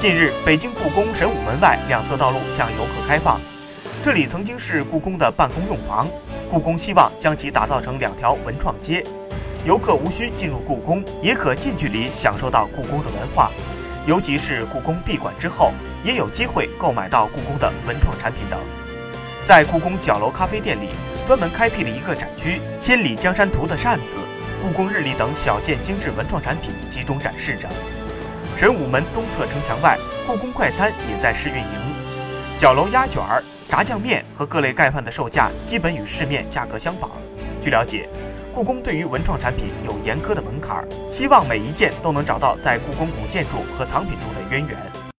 近日，北京故宫神武门外两侧道路向游客开放，这里曾经是故宫的办公用房，故宫希望将其打造成两条文创街，游客无需进入故宫，也可近距离享受到故宫的文化，尤其是故宫闭馆之后，也有机会购买到故宫的文创产品等。在故宫角楼咖啡店里，专门开辟了一个展区，《千里江山图》的扇子、故宫日历等小件精致文创产品集中展示着。神武门东侧城墙外，故宫快餐也在试运营。角楼鸭卷、炸酱面和各类盖饭的售价基本与市面价格相仿。据了解，故宫对于文创产品有严苛的门槛，希望每一件都能找到在故宫古建筑和藏品中的渊源。